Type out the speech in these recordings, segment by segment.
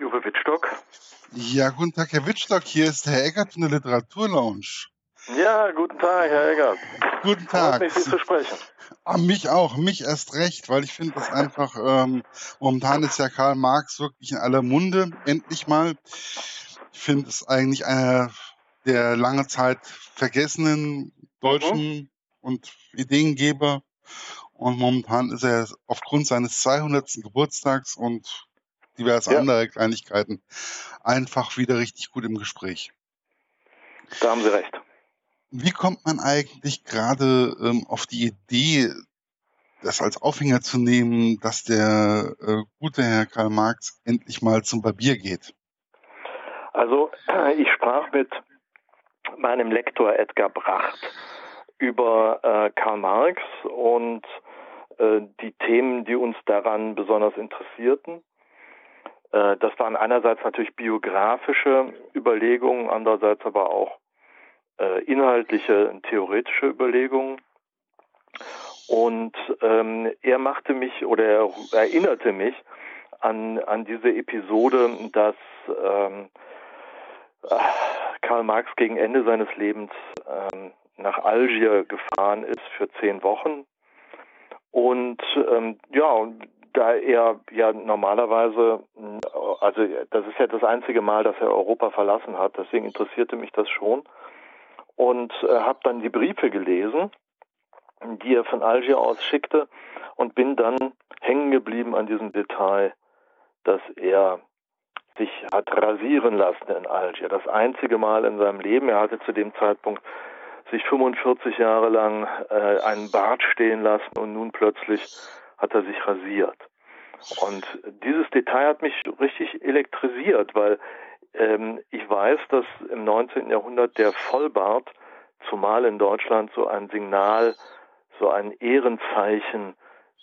Uwe Wittstock. Ja, guten Tag, Herr Wittstock. Hier ist Herr Eckert von der Literaturlounge. Ja, guten Tag, Herr Eggert. Guten Tag. Freut mich, Sie zu sprechen. Ah, mich auch, mich erst recht, weil ich finde das einfach, ähm, momentan ist ja Karl Marx wirklich in aller Munde, endlich mal. Ich finde es eigentlich einer der lange Zeit vergessenen deutschen mhm. und Ideengeber. Und momentan ist er aufgrund seines 200. Geburtstags und diverse ja. andere Kleinigkeiten einfach wieder richtig gut im Gespräch. Da haben Sie recht. Wie kommt man eigentlich gerade ähm, auf die Idee, das als Aufhänger zu nehmen, dass der äh, gute Herr Karl Marx endlich mal zum Barbier geht? Also ich sprach mit meinem Lektor Edgar Bracht über äh, Karl Marx und äh, die Themen, die uns daran besonders interessierten. Äh, das waren einerseits natürlich biografische Überlegungen, andererseits aber auch äh, inhaltliche, theoretische Überlegungen. Und ähm, er machte mich oder er erinnerte mich an, an diese Episode, dass ähm, äh, Karl Marx gegen Ende seines Lebens ähm, nach Algier gefahren ist für zehn Wochen. Und ähm, ja, da er ja normalerweise, also das ist ja das einzige Mal, dass er Europa verlassen hat, deswegen interessierte mich das schon und äh, habe dann die Briefe gelesen, die er von Algier aus schickte und bin dann hängen geblieben an diesem Detail, dass er sich hat rasieren lassen in Algier. Das einzige Mal in seinem Leben. Er hatte zu dem Zeitpunkt sich 45 Jahre lang äh, einen Bart stehen lassen und nun plötzlich hat er sich rasiert. Und dieses Detail hat mich richtig elektrisiert, weil ähm, ich weiß, dass im 19. Jahrhundert der Vollbart, zumal in Deutschland, so ein Signal, so ein Ehrenzeichen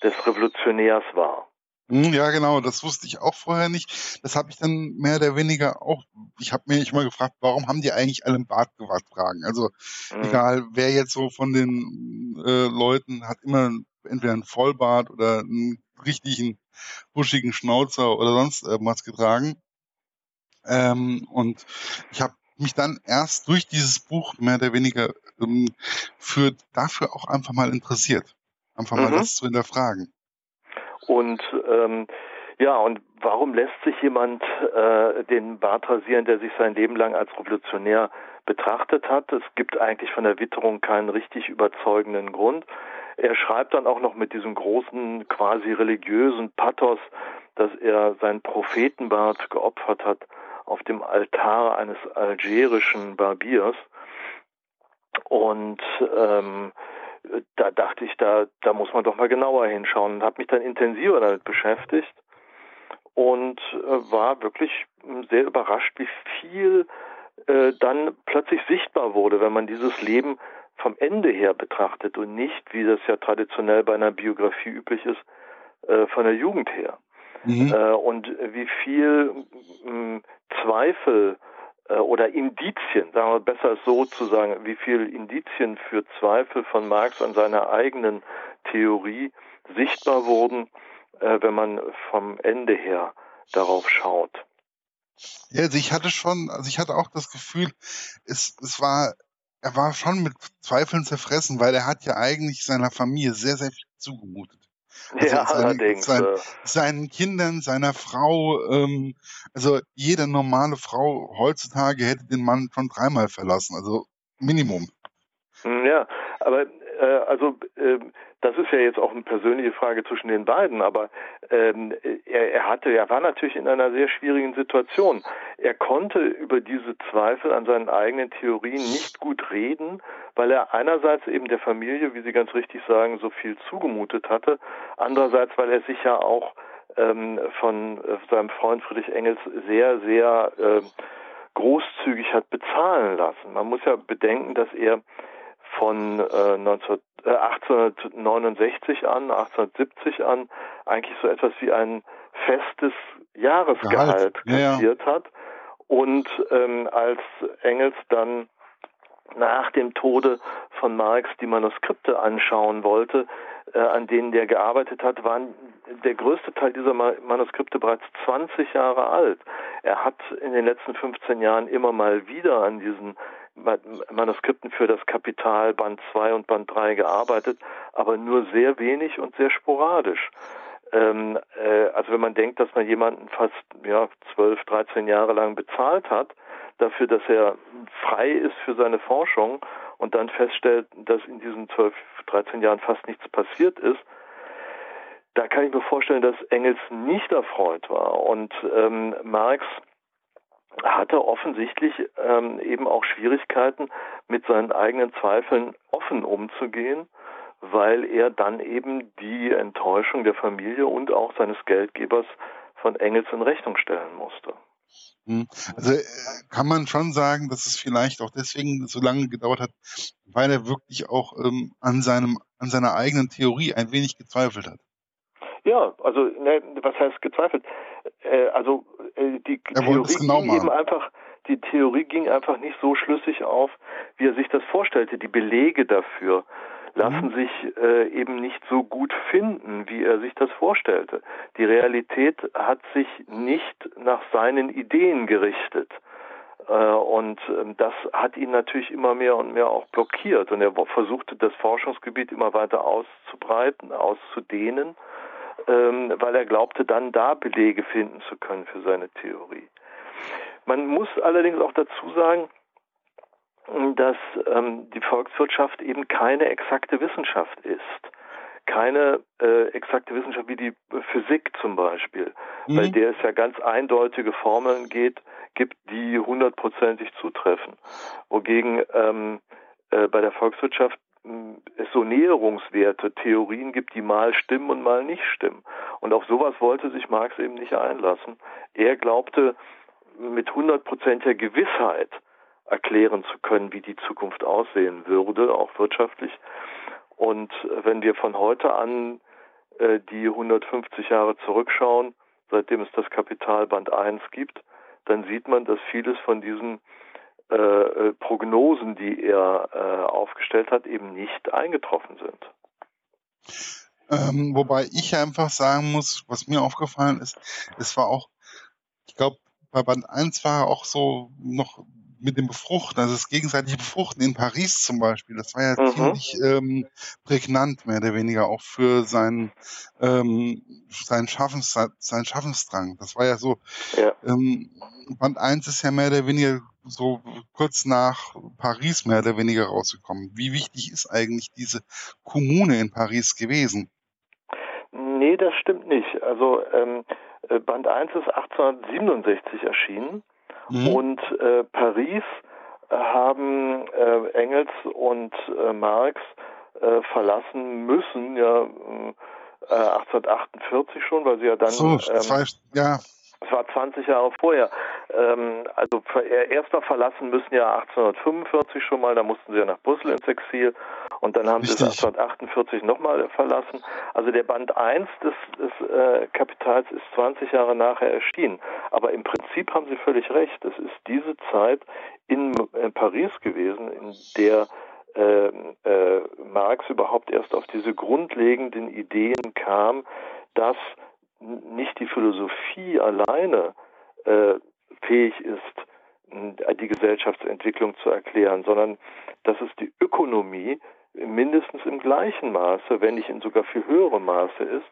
des Revolutionärs war. Hm, ja, genau, das wusste ich auch vorher nicht. Das habe ich dann mehr oder weniger auch, ich habe mich immer gefragt, warum haben die eigentlich alle einen Bartgewand tragen? Also mhm. egal, wer jetzt so von den äh, Leuten hat immer entweder einen Vollbart oder einen richtigen buschigen Schnauzer oder sonst irgendwas getragen. Ähm, und ich habe mich dann erst durch dieses Buch mehr oder weniger ähm, für dafür auch einfach mal interessiert. Einfach mal mhm. das zu hinterfragen. Und ähm, ja, und warum lässt sich jemand äh, den Bart rasieren, der sich sein Leben lang als Revolutionär betrachtet hat? Es gibt eigentlich von der Witterung keinen richtig überzeugenden Grund. Er schreibt dann auch noch mit diesem großen, quasi religiösen Pathos, dass er seinen Prophetenbart geopfert hat auf dem Altar eines algerischen Barbiers. Und ähm, da dachte ich, da, da muss man doch mal genauer hinschauen und habe mich dann intensiver damit beschäftigt und äh, war wirklich sehr überrascht, wie viel äh, dann plötzlich sichtbar wurde, wenn man dieses Leben vom Ende her betrachtet und nicht, wie das ja traditionell bei einer Biografie üblich ist, äh, von der Jugend her. Mhm. Äh, und wie viel mh, Zweifel äh, oder Indizien, sagen wir besser so zu sagen, wie viel Indizien für Zweifel von Marx an seiner eigenen Theorie sichtbar wurden, wenn man vom Ende her darauf schaut. Ja, also ich hatte schon, also ich hatte auch das Gefühl, es, es war, er war schon mit Zweifeln zerfressen, weil er hat ja eigentlich seiner Familie sehr, sehr viel zugemutet. Also ja, seinen, allerdings. Sein, seinen Kindern, seiner Frau, ähm, also jede normale Frau heutzutage hätte den Mann schon dreimal verlassen, also Minimum. Hm, ja, aber also äh, das ist ja jetzt auch eine persönliche Frage zwischen den beiden, aber ähm, er, er hatte, er war natürlich in einer sehr schwierigen Situation. Er konnte über diese Zweifel an seinen eigenen Theorien nicht gut reden, weil er einerseits eben der Familie, wie Sie ganz richtig sagen, so viel zugemutet hatte, andererseits, weil er sich ja auch ähm, von äh, seinem Freund Friedrich Engels sehr, sehr äh, großzügig hat bezahlen lassen. Man muss ja bedenken, dass er von äh, 19, äh, 1869 an, 1870 an eigentlich so etwas wie ein festes Jahresgehalt kassiert ja, ja. hat. Und ähm, als Engels dann nach dem Tode von Marx die Manuskripte anschauen wollte, äh, an denen der gearbeitet hat, waren der größte Teil dieser Manuskripte bereits 20 Jahre alt. Er hat in den letzten 15 Jahren immer mal wieder an diesen Manuskripten für das Kapital Band 2 und Band 3 gearbeitet, aber nur sehr wenig und sehr sporadisch. Ähm, äh, also wenn man denkt, dass man jemanden fast ja, 12, 13 Jahre lang bezahlt hat, dafür, dass er frei ist für seine Forschung und dann feststellt, dass in diesen 12, 13 Jahren fast nichts passiert ist, da kann ich mir vorstellen, dass Engels nicht erfreut war. Und ähm, Marx hatte offensichtlich ähm, eben auch Schwierigkeiten, mit seinen eigenen Zweifeln offen umzugehen, weil er dann eben die Enttäuschung der Familie und auch seines Geldgebers von Engels in Rechnung stellen musste. Hm. Also äh, kann man schon sagen, dass es vielleicht auch deswegen so lange gedauert hat, weil er wirklich auch ähm, an seinem an seiner eigenen Theorie ein wenig gezweifelt hat. Ja, also ne, was heißt gezweifelt? Äh, also äh, die er Theorie genau ging eben einfach, die Theorie ging einfach nicht so schlüssig auf, wie er sich das vorstellte. Die Belege dafür lassen mhm. sich äh, eben nicht so gut finden, wie er sich das vorstellte. Die Realität hat sich nicht nach seinen Ideen gerichtet. Äh, und ähm, das hat ihn natürlich immer mehr und mehr auch blockiert. Und er versuchte das Forschungsgebiet immer weiter auszubreiten, auszudehnen ähm, weil er glaubte, dann da Belege finden zu können für seine Theorie. Man muss allerdings auch dazu sagen, dass ähm, die Volkswirtschaft eben keine exakte Wissenschaft ist. Keine äh, exakte Wissenschaft wie die Physik zum Beispiel, mhm. bei der es ja ganz eindeutige Formeln geht, gibt, die hundertprozentig zutreffen. Wogegen ähm, äh, bei der Volkswirtschaft es so Näherungswerte, Theorien gibt, die mal stimmen und mal nicht stimmen. Und auf sowas wollte sich Marx eben nicht einlassen. Er glaubte mit hundertprozentiger Gewissheit erklären zu können, wie die Zukunft aussehen würde, auch wirtschaftlich. Und wenn wir von heute an äh, die 150 Jahre zurückschauen, seitdem es das Kapitalband 1 gibt, dann sieht man, dass vieles von diesen äh, äh, Prognosen, die er äh, aufgestellt hat, eben nicht eingetroffen sind. Ähm, wobei ich einfach sagen muss, was mir aufgefallen ist, es war auch, ich glaube, bei Band 1 war auch so noch mit dem Befruchten, also das gegenseitige Befruchten in Paris zum Beispiel, das war ja mhm. ziemlich ähm, prägnant, mehr oder weniger, auch für seinen, ähm, seinen, Schaffens, seinen Schaffensdrang. Das war ja so, ja. Ähm, Band 1 ist ja mehr oder weniger so kurz nach Paris mehr oder weniger rausgekommen. Wie wichtig ist eigentlich diese Kommune in Paris gewesen? Nee, das stimmt nicht. Also ähm, äh, Band 1 ist 1867 erschienen mhm. und äh, Paris äh, haben äh, Engels und äh, Marx äh, verlassen müssen, ja 1848 schon, weil sie ja dann so, das ähm, heißt, ja das war 20 Jahre vorher. Ähm, also erster verlassen müssen ja 1845 schon mal, da mussten sie ja nach Brüssel ins Exil und dann haben Richtig. sie es 1848 nochmal verlassen. Also der Band 1 des, des äh, Kapitals ist 20 Jahre nachher erschienen. Aber im Prinzip haben Sie völlig recht. Es ist diese Zeit in, in Paris gewesen, in der äh, äh, Marx überhaupt erst auf diese grundlegenden Ideen kam, dass nicht die Philosophie alleine äh, fähig ist, die Gesellschaftsentwicklung zu erklären, sondern dass es die Ökonomie mindestens im gleichen Maße, wenn nicht in sogar viel höherem Maße ist.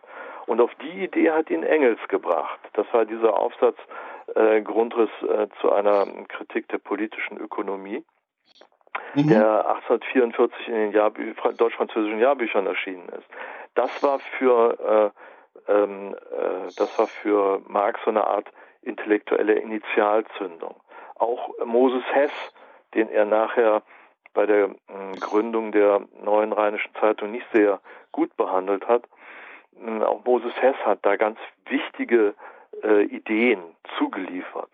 Und auf die Idee hat ihn Engels gebracht. Das war dieser Aufsatz äh, Grundriss äh, zu einer Kritik der politischen Ökonomie, mhm. der 1844 in den Jahrbü deutsch-französischen Jahrbüchern erschienen ist. Das war für äh, ähm, äh, das war für Marx so eine Art intellektuelle Initialzündung. Auch Moses Hess, den er nachher bei der äh, Gründung der neuen Rheinischen Zeitung nicht sehr gut behandelt hat, äh, auch Moses Hess hat da ganz wichtige äh, Ideen zugeliefert,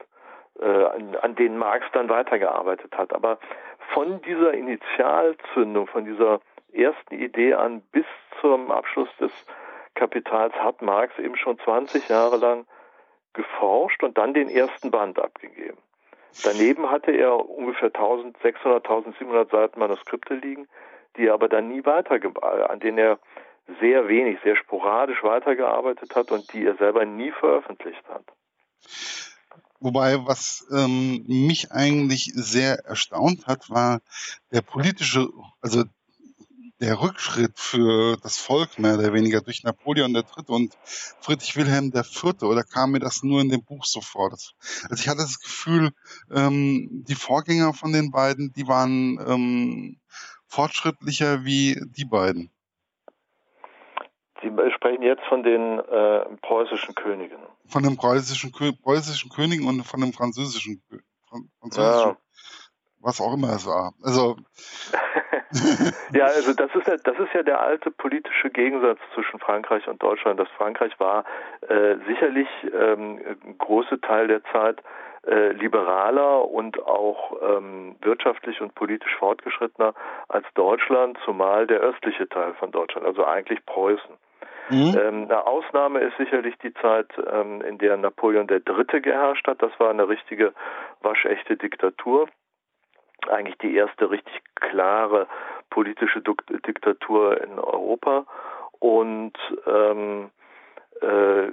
äh, an, an denen Marx dann weitergearbeitet hat. Aber von dieser Initialzündung, von dieser ersten Idee an bis zum Abschluss des Kapitals hat Marx eben schon 20 Jahre lang geforscht und dann den ersten Band abgegeben. Daneben hatte er ungefähr 1600, 1700 Seiten Manuskripte liegen, die er aber dann nie weiter, an denen er sehr wenig, sehr sporadisch weitergearbeitet hat und die er selber nie veröffentlicht hat. Wobei, was ähm, mich eigentlich sehr erstaunt hat, war der politische, also der Rückschritt für das Volk mehr oder weniger durch Napoleon III. und Friedrich Wilhelm IV. Oder kam mir das nur in dem Buch so vor? Also ich hatte das Gefühl, ähm, die Vorgänger von den beiden, die waren ähm, fortschrittlicher wie die beiden. Sie sprechen jetzt von den äh, preußischen Königen. Von dem preußischen, preußischen Königen und von dem französischen, französischen ja was auch immer es war. Also ja, also das ist ja, das ist ja der alte politische Gegensatz zwischen Frankreich und Deutschland. Das Frankreich war äh, sicherlich ähm, ein großer Teil der Zeit äh, liberaler und auch ähm, wirtschaftlich und politisch fortgeschrittener als Deutschland, zumal der östliche Teil von Deutschland, also eigentlich Preußen. Mhm. Ähm, eine Ausnahme ist sicherlich die Zeit, ähm, in der Napoleon III. geherrscht hat. Das war eine richtige waschechte Diktatur eigentlich die erste richtig klare politische Diktatur in Europa und ähm, äh,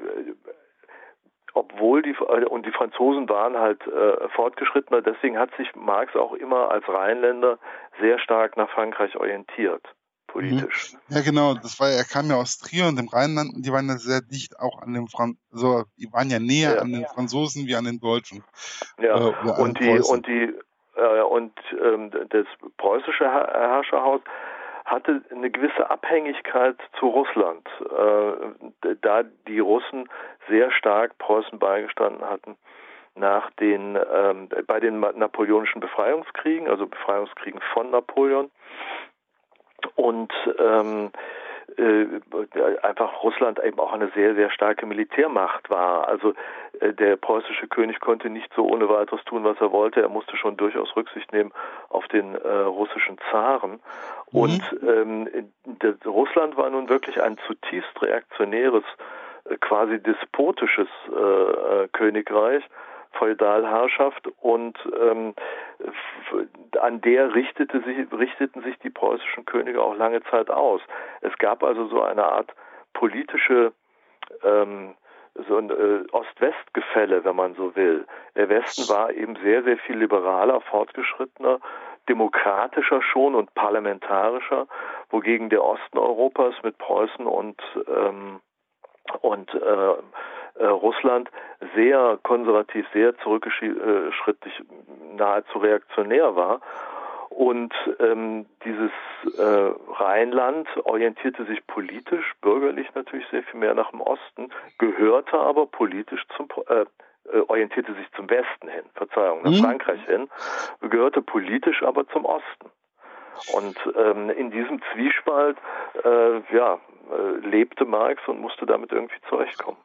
obwohl die und die Franzosen waren halt äh, fortgeschrittener, deswegen hat sich Marx auch immer als Rheinländer sehr stark nach Frankreich orientiert politisch. Mhm. Ja, genau. Das war, er kam ja aus Trier und dem Rheinland und die waren ja sehr dicht auch an dem Fran so, die waren ja näher ja. an den Franzosen wie an den Deutschen. Ja. Äh, und die und die äh, und ähm, das preußische Herrscherhaus hatte eine gewisse Abhängigkeit zu Russland, äh, da die Russen sehr stark Preußen beigestanden hatten nach den ähm, bei den napoleonischen Befreiungskriegen, also Befreiungskriegen von Napoleon und ähm, äh, einfach Russland eben auch eine sehr, sehr starke Militärmacht war. Also äh, der preußische König konnte nicht so ohne weiteres tun, was er wollte. Er musste schon durchaus Rücksicht nehmen auf den äh, russischen Zaren. Mhm. Und ähm, das, Russland war nun wirklich ein zutiefst reaktionäres, äh, quasi despotisches äh, äh Königreich Feudalherrschaft und ähm, an der richtete sich, richteten sich die preußischen Könige auch lange Zeit aus. Es gab also so eine Art politische ähm, so ein äh, Ost-West-Gefälle, wenn man so will. Der Westen war eben sehr, sehr viel liberaler, fortgeschrittener, demokratischer schon und parlamentarischer, wogegen der Osten Europas mit Preußen und ähm, und äh, äh, Russland sehr konservativ, sehr zurückschrittlich, nahezu reaktionär war. Und ähm, dieses äh, Rheinland orientierte sich politisch, bürgerlich natürlich sehr viel mehr nach dem Osten, gehörte aber politisch zum äh, äh orientierte sich zum Westen hin, Verzeihung, nach mhm. Frankreich hin, gehörte politisch aber zum Osten. Und ähm, in diesem Zwiespalt äh, ja, äh, lebte Marx und musste damit irgendwie zurechtkommen.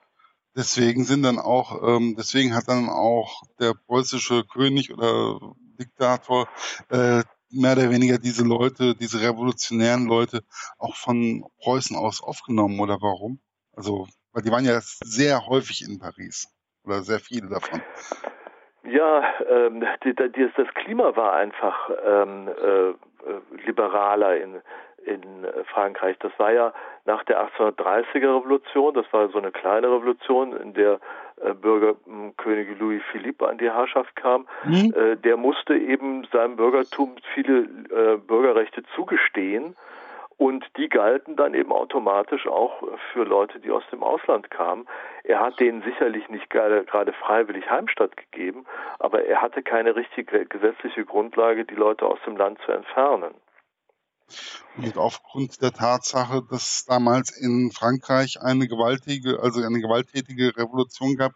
Deswegen sind dann auch, ähm, deswegen hat dann auch der preußische König oder Diktator äh, mehr oder weniger diese Leute, diese revolutionären Leute auch von Preußen aus aufgenommen oder warum? Also, weil die waren ja sehr häufig in Paris oder sehr viele davon. Ja, ähm, die, die, das Klima war einfach ähm, äh, liberaler in, in Frankreich. Das war ja nach der 1830er Revolution, das war so eine kleine Revolution, in der Bürgerkönig hm, Louis Philippe an die Herrschaft kam. Mhm. Äh, der musste eben seinem Bürgertum viele äh, Bürgerrechte zugestehen. Und die galten dann eben automatisch auch für Leute, die aus dem Ausland kamen. Er hat denen sicherlich nicht gerade freiwillig Heimstatt gegeben, aber er hatte keine richtige gesetzliche Grundlage, die Leute aus dem Land zu entfernen. Und aufgrund der Tatsache, dass damals in Frankreich eine gewaltige, also eine gewalttätige Revolution gab,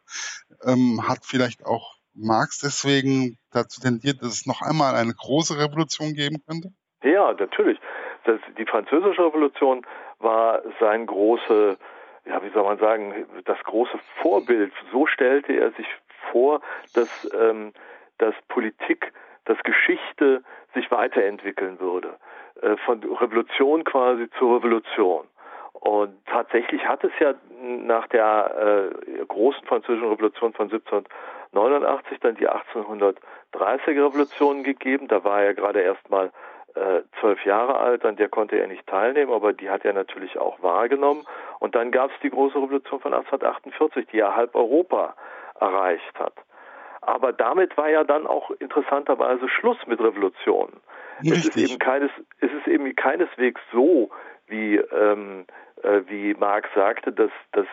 ähm, hat vielleicht auch Marx deswegen dazu tendiert, dass es noch einmal eine große Revolution geben könnte? Ja, natürlich. Das, die französische Revolution war sein große, ja, wie soll man sagen, das große Vorbild. So stellte er sich vor, dass, ähm, dass Politik, dass Geschichte sich weiterentwickeln würde. Äh, von Revolution quasi zur Revolution. Und tatsächlich hat es ja nach der äh, großen französischen Revolution von 1789 dann die 1830er Revolution gegeben. Da war ja gerade erstmal äh, zwölf Jahre alt, an der konnte er nicht teilnehmen, aber die hat er natürlich auch wahrgenommen. Und dann gab es die große Revolution von 1848, die ja halb Europa erreicht hat. Aber damit war ja dann auch interessanterweise Schluss mit Revolutionen. Es ist eben keines, es ist eben keineswegs so, wie ähm, äh, wie Marx sagte, dass, dass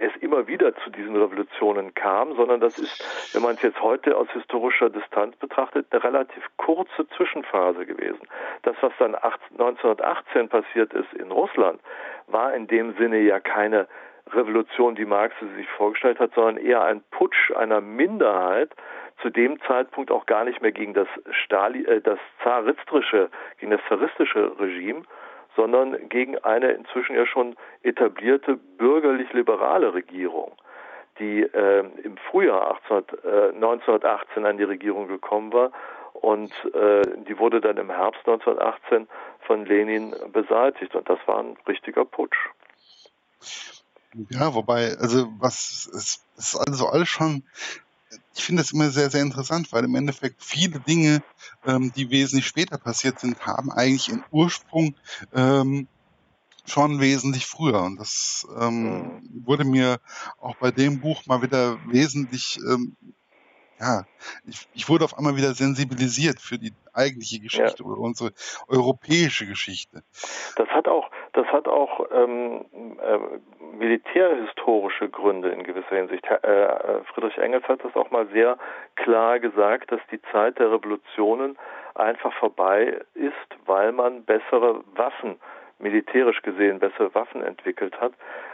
es immer wieder zu diesen Revolutionen kam, sondern das ist, wenn man es jetzt heute aus historischer Distanz betrachtet, eine relativ kurze Zwischenphase gewesen. Das, was dann 1918 passiert ist in Russland, war in dem Sinne ja keine Revolution, die Marx sich vorgestellt hat, sondern eher ein Putsch einer Minderheit, zu dem Zeitpunkt auch gar nicht mehr gegen das, Stali, äh, das zaristische, gegen das zaristische Regime, sondern gegen eine inzwischen ja schon etablierte bürgerlich-liberale Regierung, die äh, im Frühjahr 18, äh, 1918 an die Regierung gekommen war und äh, die wurde dann im Herbst 1918 von Lenin beseitigt und das war ein richtiger Putsch. Ja, wobei, also was es ist also alles schon ich finde das immer sehr, sehr interessant, weil im Endeffekt viele Dinge, ähm, die wesentlich später passiert sind, haben eigentlich ihren Ursprung ähm, schon wesentlich früher. Und das ähm, wurde mir auch bei dem Buch mal wieder wesentlich ähm, ja, ich, ich wurde auf einmal wieder sensibilisiert für die eigentliche Geschichte ja. oder unsere europäische Geschichte. Das hat auch, das hat auch ähm, äh, militärhistorische Gründe in gewisser Hinsicht. Äh, Friedrich Engels hat das auch mal sehr klar gesagt, dass die Zeit der Revolutionen einfach vorbei ist, weil man bessere Waffen militärisch gesehen bessere Waffen entwickelt hat.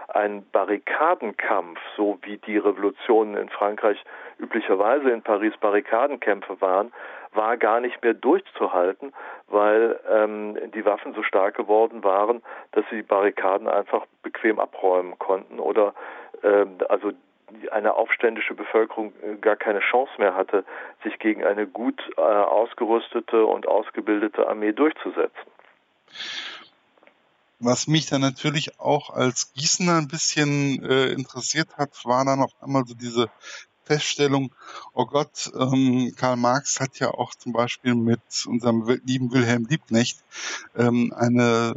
Ein Barrikadenkampf, so wie die Revolutionen in Frankreich üblicherweise in Paris Barrikadenkämpfe waren, war gar nicht mehr durchzuhalten, weil ähm, die Waffen so stark geworden waren, dass sie die Barrikaden einfach bequem abräumen konnten oder ähm, also eine aufständische Bevölkerung äh, gar keine Chance mehr hatte, sich gegen eine gut äh, ausgerüstete und ausgebildete Armee durchzusetzen. Was mich dann natürlich auch als Gießener ein bisschen äh, interessiert hat, war dann auf einmal so diese Feststellung, oh Gott, ähm, Karl Marx hat ja auch zum Beispiel mit unserem lieben Wilhelm Liebknecht ähm, eine,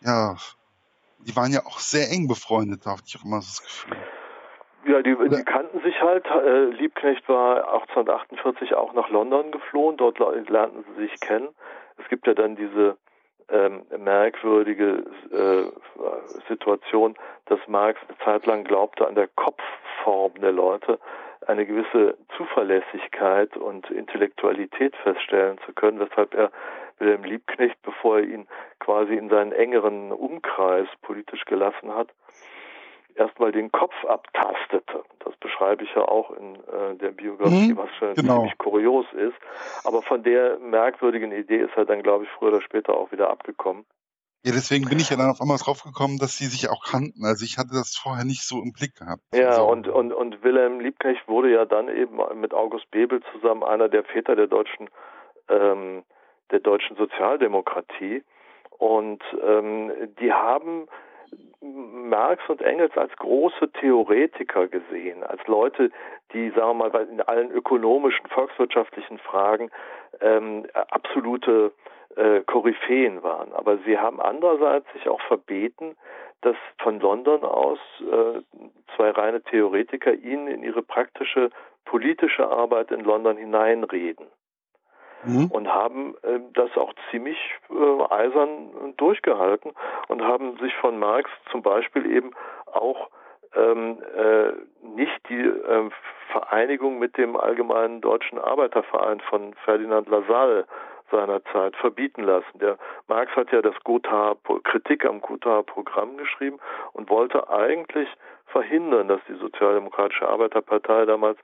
ja, die waren ja auch sehr eng befreundet, da hatte ich auch immer so das Gefühl. Ja, die, die kannten sich halt. Äh, Liebknecht war 1848 auch nach London geflohen, dort lernten sie sich kennen. Es gibt ja dann diese ähm, merkwürdige äh, Situation, dass Marx eine Zeit lang glaubte, an der Kopfform der Leute eine gewisse Zuverlässigkeit und Intellektualität feststellen zu können, weshalb er Wilhelm Liebknecht, bevor er ihn quasi in seinen engeren Umkreis politisch gelassen hat, erstmal den Kopf abtastete. Das beschreibe ich ja auch in äh, der Biografie, mhm, was schon genau. ziemlich kurios ist. Aber von der merkwürdigen Idee ist er dann, glaube ich, früher oder später auch wieder abgekommen. Ja, deswegen bin ich ja dann auf einmal drauf gekommen, dass sie sich auch kannten. Also ich hatte das vorher nicht so im Blick gehabt. Ja, also. und, und, und Wilhelm Liebknecht wurde ja dann eben mit August Bebel zusammen einer der Väter der deutschen, ähm, der deutschen Sozialdemokratie. Und ähm, die haben Marx und Engels als große Theoretiker gesehen, als Leute, die, sagen wir mal, in allen ökonomischen, volkswirtschaftlichen Fragen ähm, absolute äh, Koryphäen waren. Aber sie haben andererseits sich auch verbeten, dass von London aus äh, zwei reine Theoretiker ihnen in ihre praktische politische Arbeit in London hineinreden mhm. und haben äh, das auch ziemlich äh, eisern durchgehalten und haben sich von Marx zum Beispiel eben auch ähm, äh, nicht die äh, Vereinigung mit dem Allgemeinen Deutschen Arbeiterverein von Ferdinand Lassalle seinerzeit verbieten lassen. Der Marx hat ja das Gotha Kritik am Gotha Programm geschrieben und wollte eigentlich verhindern, dass die Sozialdemokratische Arbeiterpartei damals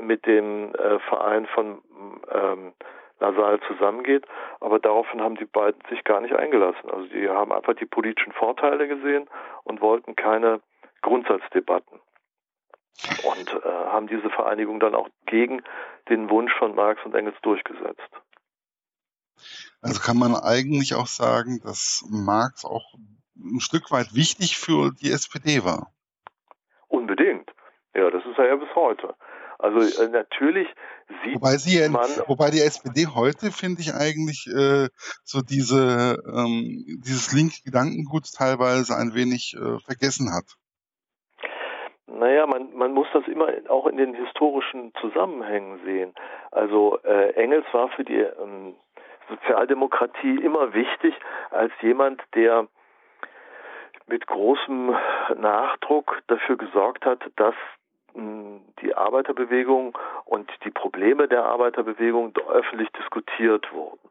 mit dem äh, Verein von ähm, Lassalle zusammengeht. Aber daraufhin haben die beiden sich gar nicht eingelassen. Also die haben einfach die politischen Vorteile gesehen und wollten keine Grundsatzdebatten. Und äh, haben diese Vereinigung dann auch gegen den Wunsch von Marx und Engels durchgesetzt. Also kann man eigentlich auch sagen, dass Marx auch ein Stück weit wichtig für die SPD war. Unbedingt. Ja, das ist er ja bis heute. Also äh, natürlich sieht wobei sie, man. Wobei die SPD heute, finde ich, eigentlich äh, so diese ähm, dieses linke Gedankengut teilweise ein wenig äh, vergessen hat. Naja, man, man muss das immer auch in den historischen Zusammenhängen sehen. Also äh, Engels war für die ähm, Sozialdemokratie immer wichtig als jemand, der mit großem Nachdruck dafür gesorgt hat, dass die Arbeiterbewegung und die Probleme der Arbeiterbewegung öffentlich diskutiert wurden.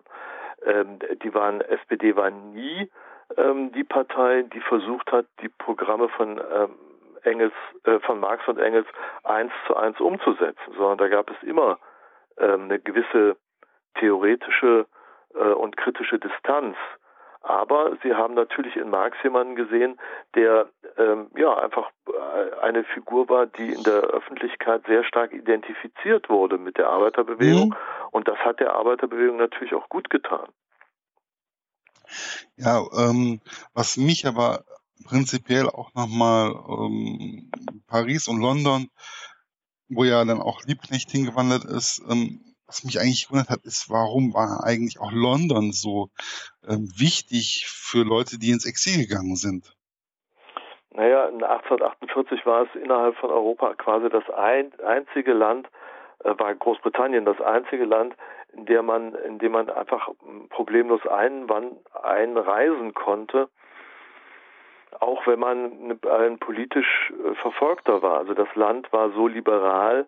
Ähm, die waren, SPD war nie ähm, die Partei, die versucht hat, die Programme von ähm, Engels, äh, von Marx und Engels eins zu eins umzusetzen, sondern da gab es immer ähm, eine gewisse theoretische äh, und kritische Distanz. Aber sie haben natürlich in Marx jemanden gesehen, der ähm, ja einfach äh, eine Figur war, die in der Öffentlichkeit sehr stark identifiziert wurde mit der Arbeiterbewegung. Mhm. Und das hat der Arbeiterbewegung natürlich auch gut getan. Ja, ähm, was mich aber prinzipiell auch nochmal ähm, Paris und London, wo ja dann auch Liebknecht hingewandert ist, ähm, was mich eigentlich gewundert hat, ist, warum war eigentlich auch London so ähm, wichtig für Leute, die ins Exil gegangen sind? Naja, in 1848 war es innerhalb von Europa quasi das ein, einzige Land, äh, war Großbritannien das einzige Land, in dem man, in dem man einfach problemlos einwann, einreisen konnte auch wenn man ein politisch äh, Verfolgter war. Also das Land war so liberal,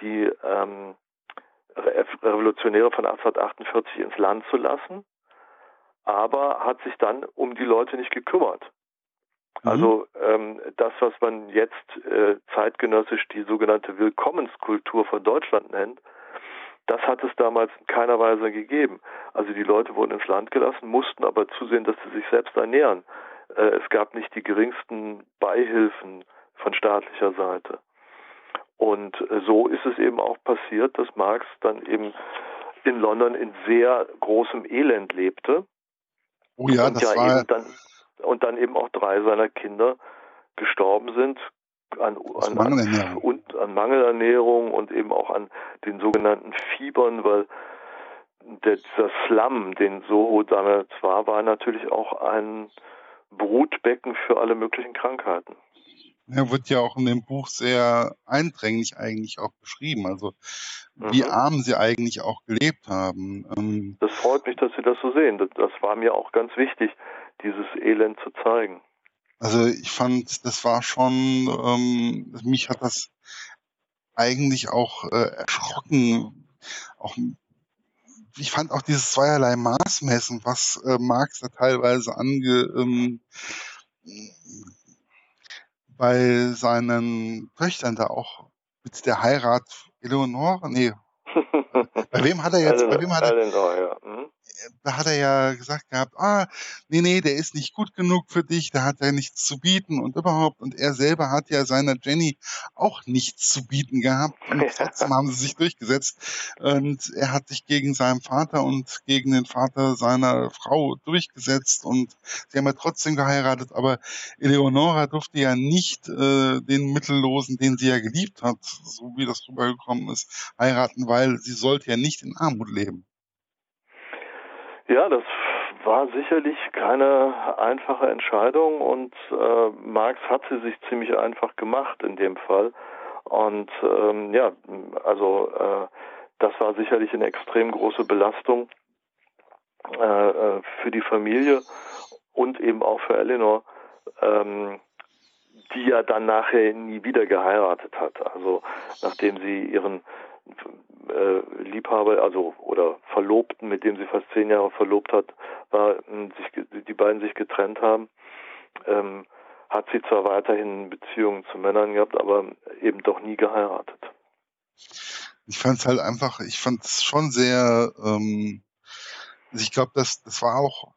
die ähm, Revolutionäre von 1848 ins Land zu lassen, aber hat sich dann um die Leute nicht gekümmert. Mhm. Also ähm, das, was man jetzt äh, zeitgenössisch die sogenannte Willkommenskultur von Deutschland nennt, das hat es damals in keiner Weise gegeben. Also die Leute wurden ins Land gelassen, mussten aber zusehen, dass sie sich selbst ernähren. Äh, es gab nicht die geringsten Beihilfen von staatlicher Seite. Und so ist es eben auch passiert, dass Marx dann eben in London in sehr großem Elend lebte. Oh ja, und das ja war... Dann, und dann eben auch drei seiner Kinder gestorben sind an, an, an, und an Mangelernährung und eben auch an den sogenannten Fiebern, weil der, dieser Slum, den Soho damals war, war natürlich auch ein Brutbecken für alle möglichen Krankheiten. Er wird ja auch in dem Buch sehr eindringlich eigentlich auch beschrieben, also wie mhm. arm sie eigentlich auch gelebt haben. Ähm, das freut mich, dass Sie das so sehen. Das, das war mir auch ganz wichtig, dieses Elend zu zeigen. Also ich fand, das war schon, ähm, mich hat das eigentlich auch äh, erschrocken, auch ich fand auch dieses zweierlei Maßmessen, was äh, Marx da teilweise ange, ähm, bei seinen Töchtern da auch mit der Heirat Eleonore, nee, bei wem hat er jetzt, bei wem hat er, Eleanor, ja. Mhm da hat er ja gesagt gehabt, ah, nee, nee, der ist nicht gut genug für dich, der hat ja nichts zu bieten und überhaupt. Und er selber hat ja seiner Jenny auch nichts zu bieten gehabt. Und trotzdem haben sie sich durchgesetzt. Und er hat sich gegen seinen Vater und gegen den Vater seiner Frau durchgesetzt. Und sie haben ja trotzdem geheiratet. Aber Eleonora durfte ja nicht äh, den Mittellosen, den sie ja geliebt hat, so wie das rübergekommen ist, heiraten, weil sie sollte ja nicht in Armut leben. Ja, das war sicherlich keine einfache Entscheidung und äh, Marx hat sie sich ziemlich einfach gemacht in dem Fall. Und ähm, ja, also äh, das war sicherlich eine extrem große Belastung äh, äh für die Familie und eben auch für Eleanor, ähm, die ja dann nachher nie wieder geheiratet hat. Also nachdem sie ihren äh, Liebhaber, also oder Verlobten, mit dem sie fast zehn Jahre verlobt hat, war, äh, sich, die beiden sich getrennt haben, ähm, hat sie zwar weiterhin Beziehungen zu Männern gehabt, aber eben doch nie geheiratet. Ich fand es halt einfach, ich fand es schon sehr, ähm, also ich glaube, das, das war auch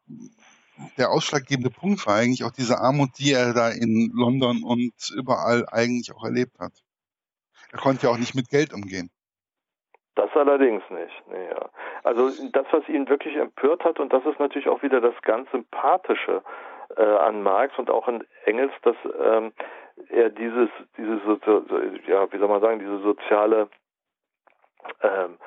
der ausschlaggebende Punkt war eigentlich auch diese Armut, die er da in London und überall eigentlich auch erlebt hat. Er konnte ja auch nicht mit Geld umgehen. Das allerdings nicht. Nee, ja. Also das, was ihn wirklich empört hat, und das ist natürlich auch wieder das ganz Sympathische äh, an Marx und auch an Engels, dass ähm, er dieses, diese, ja, wie soll man sagen, diese soziale ähm,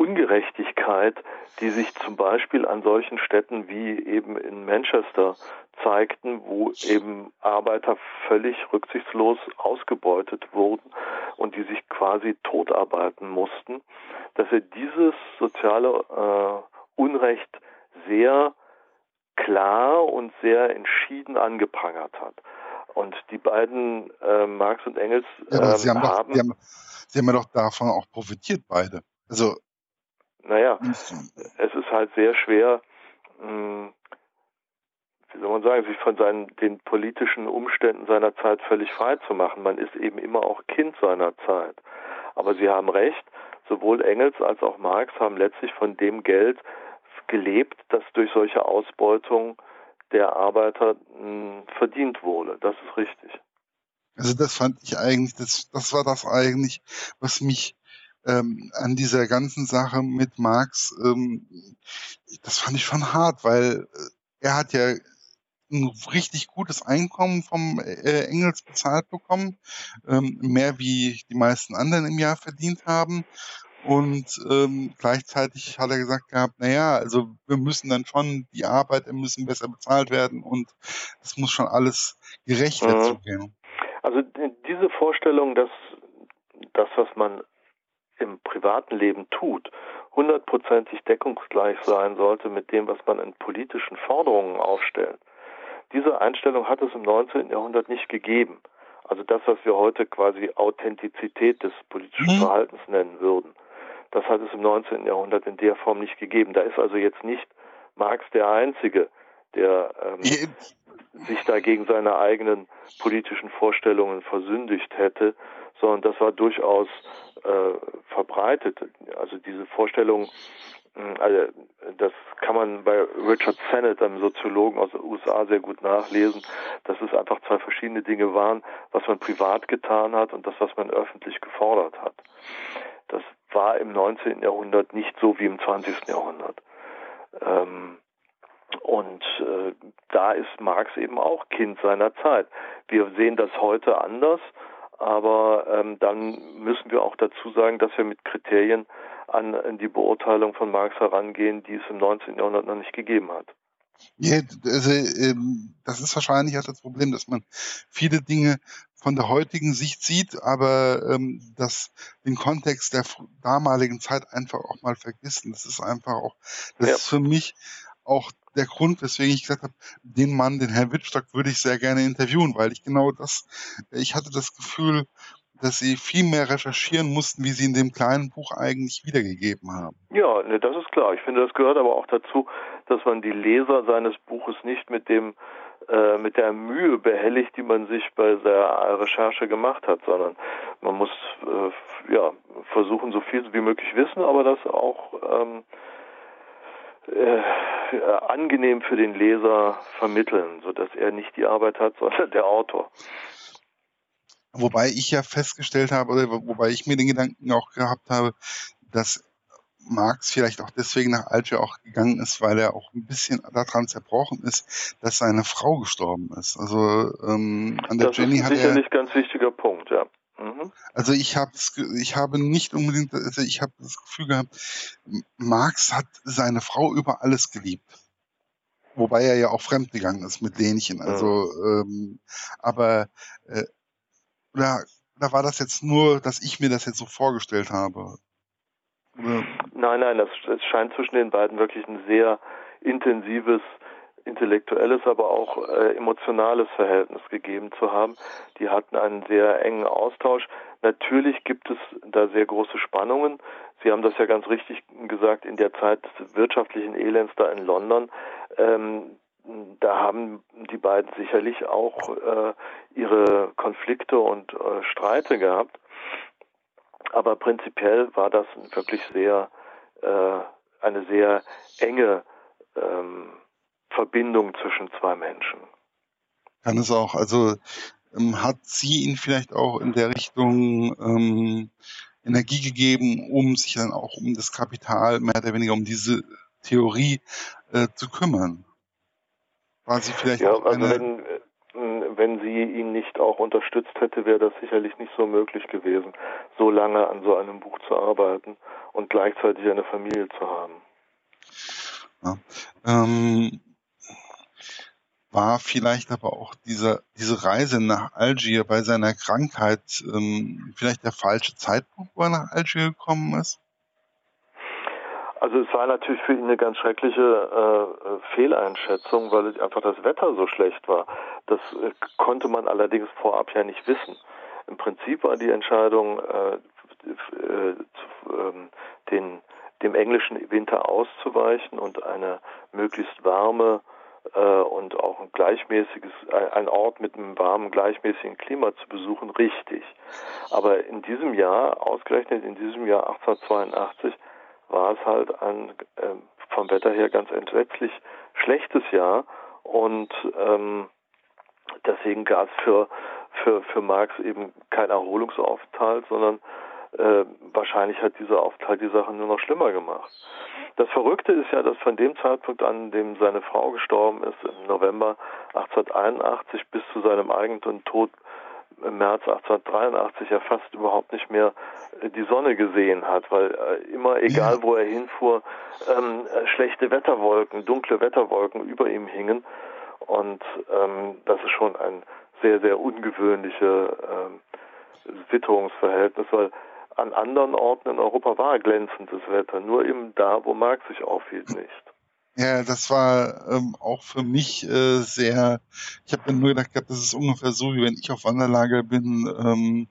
Ungerechtigkeit, die sich zum Beispiel an solchen Städten wie eben in Manchester zeigten, wo eben Arbeiter völlig rücksichtslos ausgebeutet wurden und die sich quasi totarbeiten mussten, dass er dieses soziale äh, Unrecht sehr klar und sehr entschieden angeprangert hat. Und die beiden, äh, Marx und Engels, ja, ähm, sie haben, doch, haben, sie haben, sie haben ja doch davon auch profitiert, beide. Also naja, es ist halt sehr schwer, hm, wie soll man sagen, sich von seinen, den politischen Umständen seiner Zeit völlig frei zu machen. Man ist eben immer auch Kind seiner Zeit. Aber Sie haben recht, sowohl Engels als auch Marx haben letztlich von dem Geld gelebt, das durch solche Ausbeutung der Arbeiter mh, hm, verdient wurde. Das ist richtig. Also das fand ich eigentlich, das, das war das eigentlich, was mich ähm, an dieser ganzen Sache mit Marx, ähm, das fand ich schon hart, weil äh, er hat ja ein richtig gutes Einkommen vom äh, Engels bezahlt bekommen, ähm, mehr wie die meisten anderen im Jahr verdient haben. Und ähm, gleichzeitig hat er gesagt gehabt, naja, also wir müssen dann schon, die Arbeiter müssen besser bezahlt werden und das muss schon alles gerechter mhm. zugehen. Also diese Vorstellung, dass das, was man im privaten Leben tut, hundertprozentig deckungsgleich sein sollte mit dem, was man in politischen Forderungen aufstellt. Diese Einstellung hat es im 19. Jahrhundert nicht gegeben. Also das, was wir heute quasi Authentizität des politischen mhm. Verhaltens nennen würden, das hat es im 19. Jahrhundert in der Form nicht gegeben. Da ist also jetzt nicht Marx der Einzige, der ähm, sich da gegen seine eigenen politischen Vorstellungen versündigt hätte, sondern das war durchaus äh, verbreitet. Also diese Vorstellung, hm, also das kann man bei Richard Sennett, einem Soziologen aus den USA, sehr gut nachlesen, dass es einfach zwei verschiedene Dinge waren, was man privat getan hat und das, was man öffentlich gefordert hat. Das war im 19. Jahrhundert nicht so wie im 20. Jahrhundert. Ähm, und äh, da ist Marx eben auch Kind seiner Zeit. Wir sehen das heute anders aber ähm, dann müssen wir auch dazu sagen, dass wir mit Kriterien an, an die Beurteilung von Marx herangehen, die es im 19. Jahrhundert noch nicht gegeben hat. Ja, also, ähm, das ist wahrscheinlich auch das Problem, dass man viele Dinge von der heutigen Sicht sieht, aber ähm, das den Kontext der damaligen Zeit einfach auch mal vergisst. Und das ist einfach auch, das ja. ist für mich auch der Grund, weswegen ich gesagt habe, den Mann, den Herrn Wittstock, würde ich sehr gerne interviewen, weil ich genau das, ich hatte das Gefühl, dass sie viel mehr recherchieren mussten, wie sie in dem kleinen Buch eigentlich wiedergegeben haben. Ja, ne, das ist klar. Ich finde, das gehört aber auch dazu, dass man die Leser seines Buches nicht mit dem äh, mit der Mühe behelligt, die man sich bei der Recherche gemacht hat, sondern man muss äh, ja versuchen, so viel wie möglich wissen, aber das auch ähm, äh, angenehm für den Leser vermitteln, sodass er nicht die Arbeit hat, sondern der Autor. Wobei ich ja festgestellt habe, oder wobei ich mir den Gedanken auch gehabt habe, dass Marx vielleicht auch deswegen nach Alger auch gegangen ist, weil er auch ein bisschen daran zerbrochen ist, dass seine Frau gestorben ist. Also ähm, an der das Jenny ist hat sicherlich er, ganz wichtiger Punkt, ja. Mhm. Also ich habe ich habe nicht unbedingt, also ich habe das Gefühl gehabt, Marx hat seine Frau über alles geliebt. Wobei er ja auch fremdgegangen ist mit Lenchen. Also, mhm. ähm, aber äh, oder, oder war das jetzt nur, dass ich mir das jetzt so vorgestellt habe? Oder? Nein, nein, das, das scheint zwischen den beiden wirklich ein sehr intensives intellektuelles, aber auch äh, emotionales Verhältnis gegeben zu haben. Die hatten einen sehr engen Austausch. Natürlich gibt es da sehr große Spannungen. Sie haben das ja ganz richtig gesagt, in der Zeit des wirtschaftlichen Elends da in London. Ähm, da haben die beiden sicherlich auch äh, ihre Konflikte und äh, Streite gehabt. Aber prinzipiell war das wirklich sehr äh, eine sehr enge ähm, Verbindung zwischen zwei Menschen. Kann es auch. Also ähm, hat sie ihn vielleicht auch in der Richtung ähm, Energie gegeben, um sich dann auch um das Kapital, mehr oder weniger um diese Theorie äh, zu kümmern? war sie vielleicht ja, auch also eine... Wenn, äh, wenn sie ihn nicht auch unterstützt hätte, wäre das sicherlich nicht so möglich gewesen, so lange an so einem Buch zu arbeiten und gleichzeitig eine Familie zu haben. Ja. Ähm, war vielleicht aber auch diese, diese Reise nach Algier bei seiner Krankheit ähm, vielleicht der falsche Zeitpunkt, wo er nach Algier gekommen ist? Also es war natürlich für ihn eine ganz schreckliche äh, Fehleinschätzung, weil einfach das Wetter so schlecht war. Das äh, konnte man allerdings vorab ja nicht wissen. Im Prinzip war die Entscheidung, äh, äh, ähm, den, dem englischen Winter auszuweichen und eine möglichst warme und auch ein gleichmäßiges, ein Ort mit einem warmen, gleichmäßigen Klima zu besuchen, richtig. Aber in diesem Jahr, ausgerechnet in diesem Jahr 1882, war es halt ein äh, vom Wetter her ganz entsetzlich schlechtes Jahr und ähm, deswegen gab es für, für, für Marx eben kein Erholungsaufenthalt, sondern äh, wahrscheinlich hat dieser Aufenthalt die Sache nur noch schlimmer gemacht. Das Verrückte ist ja, dass von dem Zeitpunkt an, dem seine Frau gestorben ist, im November 1881 bis zu seinem eigenen Tod im März 1883 ja fast überhaupt nicht mehr äh, die Sonne gesehen hat, weil äh, immer, egal wo er hinfuhr, ähm, schlechte Wetterwolken, dunkle Wetterwolken über ihm hingen. Und ähm, das ist schon ein sehr, sehr ungewöhnliches ähm, Witterungsverhältnis, weil an anderen Orten in Europa war glänzendes Wetter, nur eben da, wo Marx sich aufhielt, nicht. Ja, das war ähm, auch für mich äh, sehr, ich habe mir nur gedacht, das ist ungefähr so, wie wenn ich auf Wanderlager bin ähm,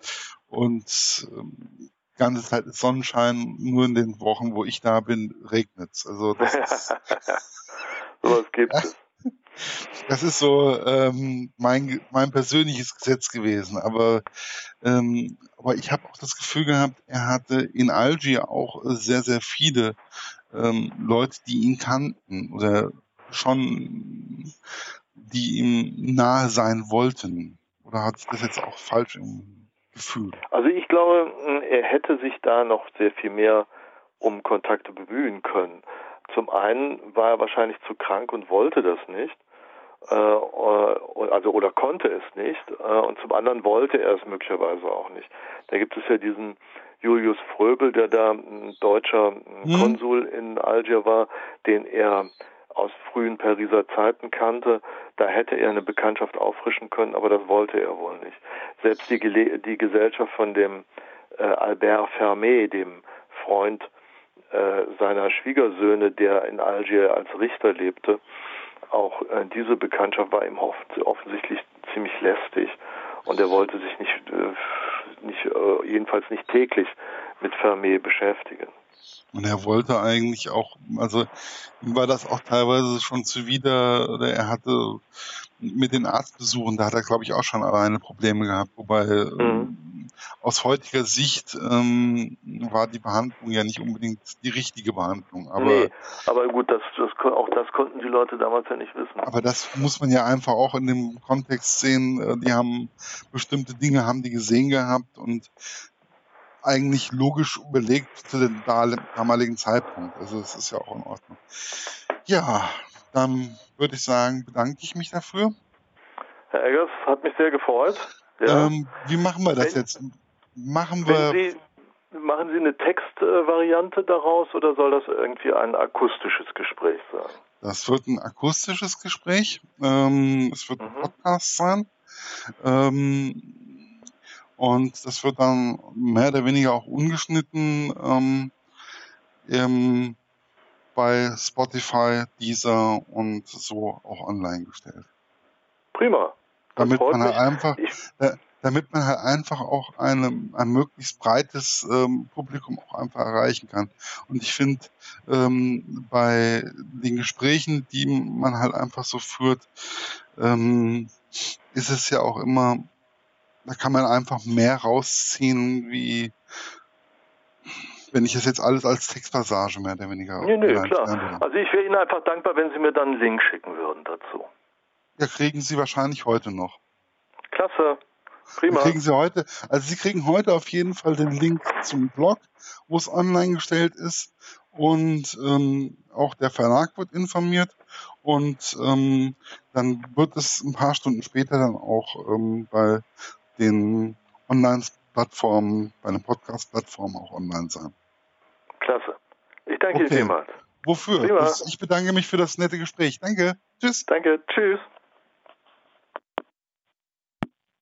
und ähm, ganze Zeit ist Sonnenschein, nur in den Wochen, wo ich da bin, regnet es. Also das ist, was gibt es. Das ist so ähm, mein, mein persönliches Gesetz gewesen. Aber, ähm, aber ich habe auch das Gefühl gehabt, er hatte in Algier auch sehr, sehr viele ähm, Leute, die ihn kannten oder schon, die ihm nahe sein wollten. Oder hat das jetzt auch falsch im Gefühl? Also ich glaube, er hätte sich da noch sehr viel mehr um Kontakte bemühen können. Zum einen war er wahrscheinlich zu krank und wollte das nicht, äh, also oder konnte es nicht, äh, und zum anderen wollte er es möglicherweise auch nicht. Da gibt es ja diesen Julius Fröbel, der da ein deutscher hm. Konsul in Algier war, den er aus frühen Pariser Zeiten kannte. Da hätte er eine Bekanntschaft auffrischen können, aber das wollte er wohl nicht. Selbst die, Gele die Gesellschaft von dem äh, Albert Fermé, dem Freund äh, seiner Schwiegersöhne, der in Algier als Richter lebte, auch äh, diese Bekanntschaft war ihm offensichtlich ziemlich lästig und er wollte sich nicht, äh, nicht äh, jedenfalls nicht täglich mit Vermeer beschäftigen. Und er wollte eigentlich auch, also ihm war das auch teilweise schon zuwider, oder er hatte mit den Arztbesuchen, da hat er glaube ich auch schon alleine Probleme gehabt, wobei mhm. ähm, aus heutiger Sicht ähm, war die Behandlung ja nicht unbedingt die richtige Behandlung. Aber, nee, aber gut, das, das, auch das konnten die Leute damals ja nicht wissen. Aber das muss man ja einfach auch in dem Kontext sehen. Äh, die haben bestimmte Dinge haben die gesehen gehabt und eigentlich logisch überlegt zu dem damaligen Zeitpunkt. Also es ist ja auch in Ordnung. Ja, dann würde ich sagen, bedanke ich mich dafür. Herr Eggers, hat mich sehr gefreut. Ja. Ähm, wie machen wir das Wenn, jetzt? Machen wir. Sie, machen Sie eine Textvariante daraus oder soll das irgendwie ein akustisches Gespräch sein? Das wird ein akustisches Gespräch. Ähm, es wird mhm. ein Podcast sein. Ähm, und das wird dann mehr oder weniger auch ungeschnitten ähm, ähm, bei Spotify, Deezer und so auch online gestellt. Prima. damit man halt einfach, äh, damit man halt einfach auch eine, ein möglichst breites ähm, Publikum auch einfach erreichen kann. Und ich finde, ähm, bei den Gesprächen, die man halt einfach so führt, ähm, ist es ja auch immer da kann man einfach mehr rausziehen, wie wenn ich es jetzt alles als Textpassage mehr oder weniger. Nee, nee, klar. Also ich wäre Ihnen einfach dankbar, wenn Sie mir dann einen Link schicken würden dazu. Ja, kriegen Sie wahrscheinlich heute noch. Klasse. Prima. kriegen Sie heute, also Sie kriegen heute auf jeden Fall den Link zum Blog, wo es online gestellt ist. und ähm, auch der Verlag wird informiert und ähm, dann wird es ein paar Stunden später dann auch ähm, bei den Online-Plattformen, bei den Podcast-Plattformen auch online sein. Klasse. Ich danke okay. dir vielmals. Wofür? Ich bedanke mich für das nette Gespräch. Danke. Tschüss. Danke. Tschüss.